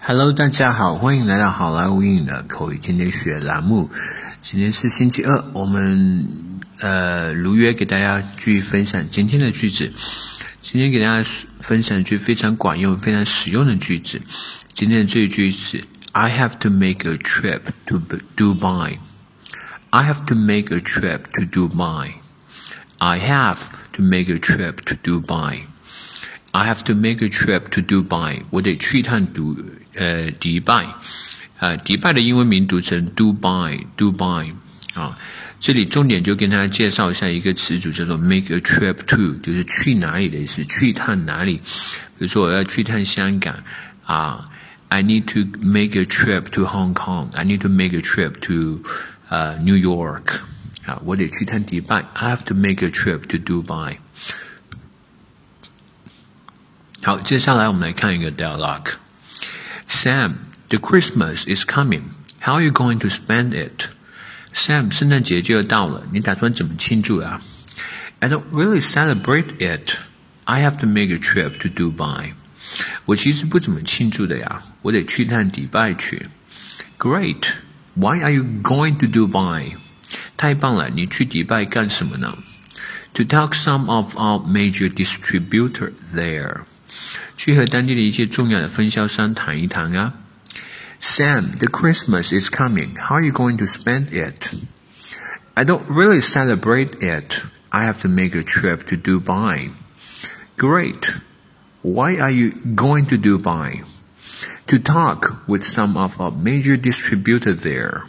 Hello，大家好，欢迎来到好莱坞英语的口语天天学栏目。今天是星期二，我们呃如约给大家继续分享今天的句子。今天给大家分享一句非常管用、非常实用的句子。今天的这一句是：I have to make a trip to Dubai. I have to make a trip to Dubai. I have to make a trip to Dubai. I have to make a trip to Dubai。我得去一趟杜 呃迪拜，啊，迪拜的英文名读成 Dubai，Dubai 啊。这里重点就跟大家介绍一下一个词组，叫做 make a trip to，就是去哪里的意思，去一趟哪里。比如说我要去一趟香港啊，I need to make a trip to Hong Kong，I need to make a trip to 呃 New York 啊，我得去趟迪拜，I have to make a trip to Dubai。好，接下来我们来看一个 dialogue。 Sam, the Christmas is coming. How are you going to spend it? Sam，圣诞节就要到了，你打算怎么庆祝啊？I don't really celebrate it. I have to make a trip to Dubai. 我其实不怎么庆祝的呀，我得去趟迪拜去。Great. Why are you going to Dubai? 太棒了，你去迪拜干什么呢？To talk some of our major distributor there. 去和当地的一些重要的分销商谈一谈啊。Sam, the Christmas is coming. How are you going to spend it? I don't really celebrate it. I have to make a trip to Dubai. Great. Why are you going to Dubai? To talk with some of our major distributors there.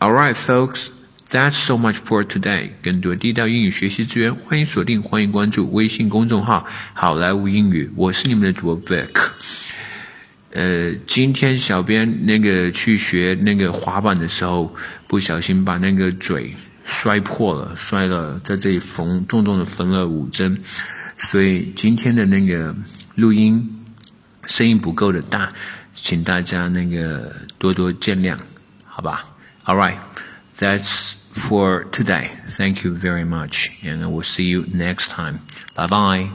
Alright, folks. That's so much for today。更多地道英语学习资源，欢迎锁定，欢迎关注微信公众号“好莱坞英语”。我是你们的主播 Vic。呃，今天小编那个去学那个滑板的时候，不小心把那个嘴摔破了，摔了，在这里缝重重的缝了五针，所以今天的那个录音声音不够的大，请大家那个多多见谅，好吧？All right, that's. For today. Thank you very much, and I will see you next time. Bye bye.